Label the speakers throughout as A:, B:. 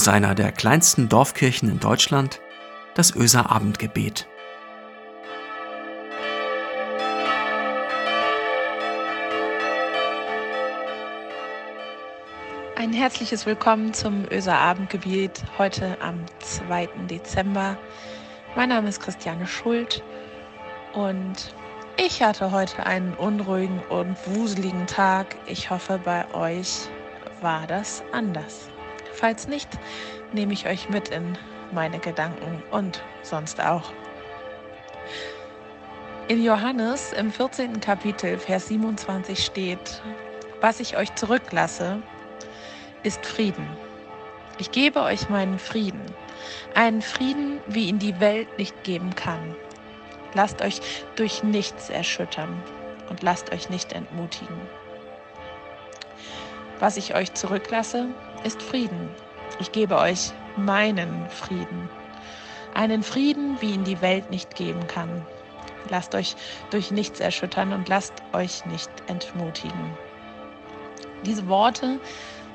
A: aus einer der kleinsten Dorfkirchen in Deutschland, das Öser Abendgebet.
B: Ein herzliches Willkommen zum Öser Abendgebet heute am 2. Dezember. Mein Name ist Christiane Schuld und ich hatte heute einen unruhigen und wuseligen Tag. Ich hoffe, bei euch war das anders. Falls nicht, nehme ich euch mit in meine Gedanken und sonst auch. In Johannes im 14. Kapitel, Vers 27 steht, was ich euch zurücklasse, ist Frieden. Ich gebe euch meinen Frieden, einen Frieden, wie ihn die Welt nicht geben kann. Lasst euch durch nichts erschüttern und lasst euch nicht entmutigen. Was ich euch zurücklasse, ist Frieden. Ich gebe euch meinen Frieden. Einen Frieden, wie ihn die Welt nicht geben kann. Lasst euch durch nichts erschüttern und lasst euch nicht entmutigen. Diese Worte,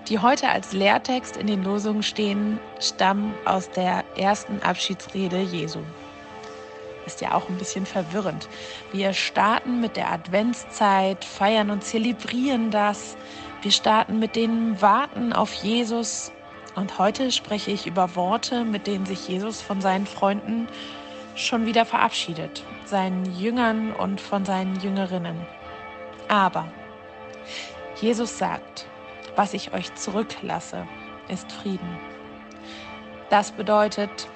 B: die heute als Lehrtext in den Losungen stehen, stammen aus der ersten Abschiedsrede Jesu. Ist ja auch ein bisschen verwirrend. Wir starten mit der Adventszeit, feiern und zelebrieren das. Wir starten mit dem Warten auf Jesus und heute spreche ich über Worte, mit denen sich Jesus von seinen Freunden schon wieder verabschiedet, seinen Jüngern und von seinen Jüngerinnen. Aber Jesus sagt, was ich euch zurücklasse, ist Frieden. Das bedeutet,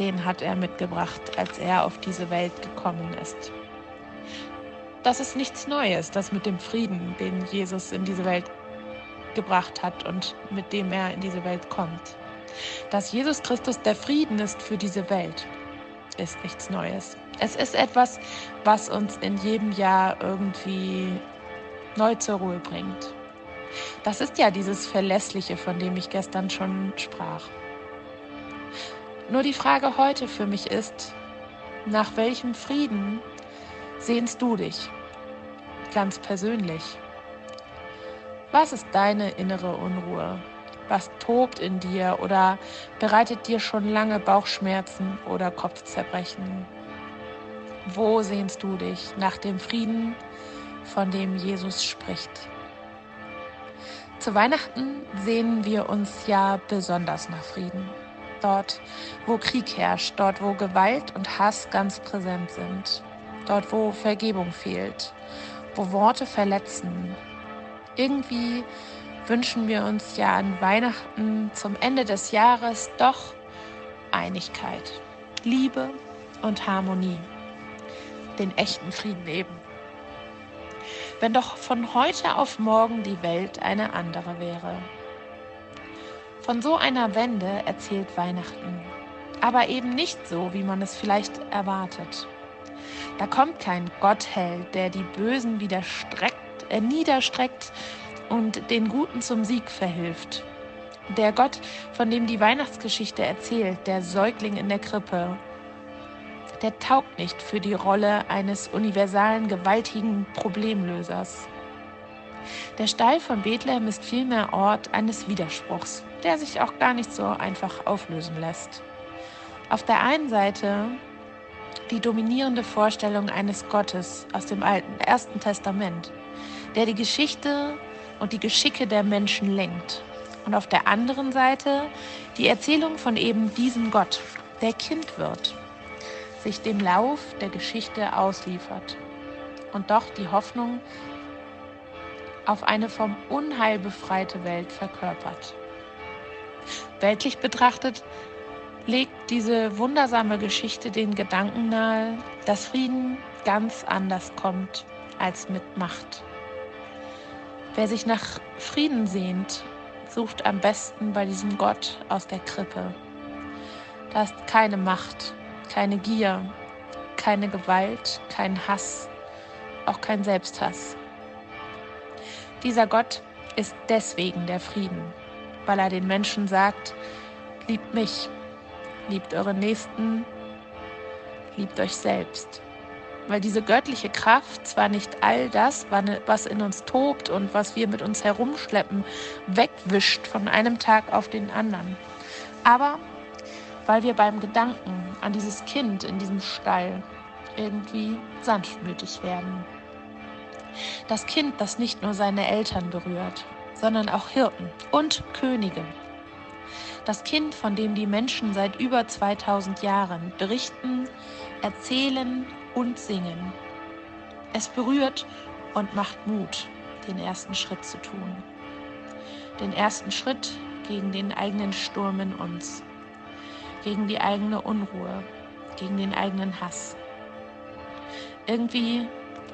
B: den hat er mitgebracht, als er auf diese Welt gekommen ist. Das ist nichts Neues, das mit dem Frieden, den Jesus in diese Welt gebracht hat und mit dem er in diese Welt kommt. Dass Jesus Christus der Frieden ist für diese Welt, ist nichts Neues. Es ist etwas, was uns in jedem Jahr irgendwie neu zur Ruhe bringt. Das ist ja dieses Verlässliche, von dem ich gestern schon sprach. Nur die Frage heute für mich ist, nach welchem Frieden sehnst du dich? Ganz persönlich. Was ist deine innere Unruhe? Was tobt in dir oder bereitet dir schon lange Bauchschmerzen oder Kopfzerbrechen? Wo sehnst du dich nach dem Frieden, von dem Jesus spricht? Zu Weihnachten sehnen wir uns ja besonders nach Frieden. Dort, wo Krieg herrscht, dort, wo Gewalt und Hass ganz präsent sind, dort, wo Vergebung fehlt, wo Worte verletzen, irgendwie wünschen wir uns ja an Weihnachten zum Ende des Jahres doch Einigkeit, Liebe und Harmonie, den echten Frieden eben. Wenn doch von heute auf morgen die Welt eine andere wäre. Von so einer Wende erzählt Weihnachten, aber eben nicht so, wie man es vielleicht erwartet. Da kommt kein Gottheld, der die Bösen wieder streckt er niederstreckt und den Guten zum Sieg verhilft. Der Gott, von dem die Weihnachtsgeschichte erzählt, der Säugling in der Krippe, der taugt nicht für die Rolle eines universalen, gewaltigen Problemlösers. Der Stall von Bethlehem ist vielmehr Ort eines Widerspruchs, der sich auch gar nicht so einfach auflösen lässt. Auf der einen Seite die dominierende Vorstellung eines Gottes aus dem Alten Ersten Testament, der die Geschichte und die Geschicke der Menschen lenkt. Und auf der anderen Seite die Erzählung von eben diesem Gott, der Kind wird, sich dem Lauf der Geschichte ausliefert und doch die Hoffnung auf eine vom Unheil befreite Welt verkörpert. Weltlich betrachtet legt diese wundersame Geschichte den Gedanken nahe, dass Frieden ganz anders kommt als mit Macht. Wer sich nach Frieden sehnt, sucht am besten bei diesem Gott aus der Krippe. Da ist keine Macht, keine Gier, keine Gewalt, kein Hass, auch kein Selbsthass. Dieser Gott ist deswegen der Frieden, weil er den Menschen sagt, liebt mich, liebt eure Nächsten, liebt euch selbst weil diese göttliche Kraft zwar nicht all das, was in uns tobt und was wir mit uns herumschleppen, wegwischt von einem Tag auf den anderen, Aber weil wir beim Gedanken an dieses Kind in diesem Stall irgendwie sanftmütig werden. Das Kind, das nicht nur seine Eltern berührt, sondern auch Hirten und Könige. Das Kind, von dem die Menschen seit über 2000 Jahren berichten, erzählen und singen. Es berührt und macht Mut, den ersten Schritt zu tun. Den ersten Schritt gegen den eigenen Sturm in uns, gegen die eigene Unruhe, gegen den eigenen Hass. Irgendwie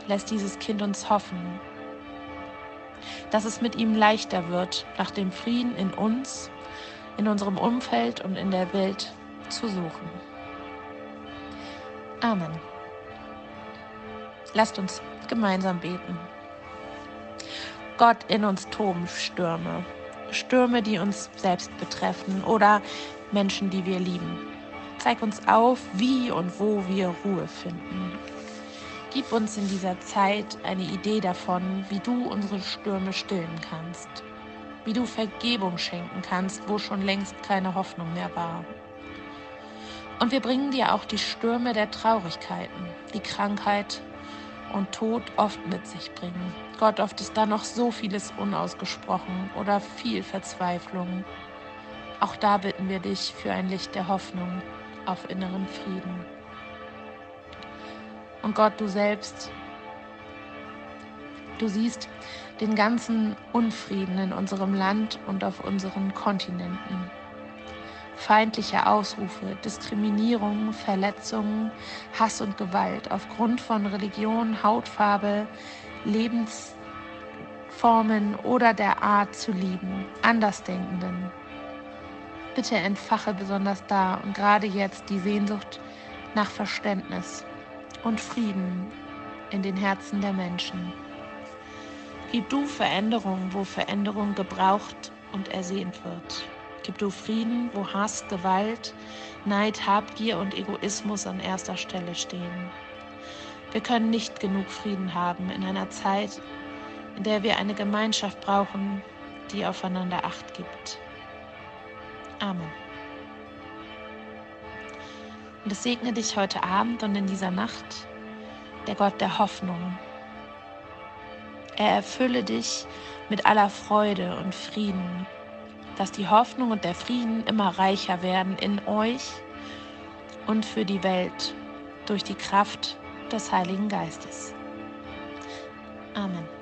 B: lässt dieses Kind uns hoffen, dass es mit ihm leichter wird, nach dem Frieden in uns, in unserem Umfeld und in der Welt zu suchen. Amen. Lasst uns gemeinsam beten. Gott, in uns toben Stürme. Stürme, die uns selbst betreffen oder Menschen, die wir lieben. Zeig uns auf, wie und wo wir Ruhe finden. Gib uns in dieser Zeit eine Idee davon, wie du unsere Stürme stillen kannst, wie du Vergebung schenken kannst, wo schon längst keine Hoffnung mehr war. Und wir bringen dir auch die Stürme der Traurigkeiten, die Krankheit und Tod oft mit sich bringen. Gott, oft ist da noch so vieles unausgesprochen oder viel Verzweiflung. Auch da bitten wir dich für ein Licht der Hoffnung auf inneren Frieden. Und Gott, du selbst, du siehst den ganzen Unfrieden in unserem Land und auf unseren Kontinenten. Feindliche Ausrufe, Diskriminierung, Verletzungen, Hass und Gewalt aufgrund von Religion, Hautfarbe, Lebensformen oder der Art zu lieben, Andersdenkenden. Bitte entfache besonders da und gerade jetzt die Sehnsucht nach Verständnis und Frieden in den Herzen der Menschen. Gib du Veränderung, wo Veränderung gebraucht und ersehnt wird. Gib du Frieden, wo Hass, Gewalt, Neid, Habgier und Egoismus an erster Stelle stehen. Wir können nicht genug Frieden haben in einer Zeit, in der wir eine Gemeinschaft brauchen, die aufeinander Acht gibt. Amen. Und es segne dich heute Abend und in dieser Nacht der Gott der Hoffnung. Er erfülle dich mit aller Freude und Frieden, dass die Hoffnung und der Frieden immer reicher werden in euch und für die Welt durch die Kraft des Heiligen Geistes. Amen.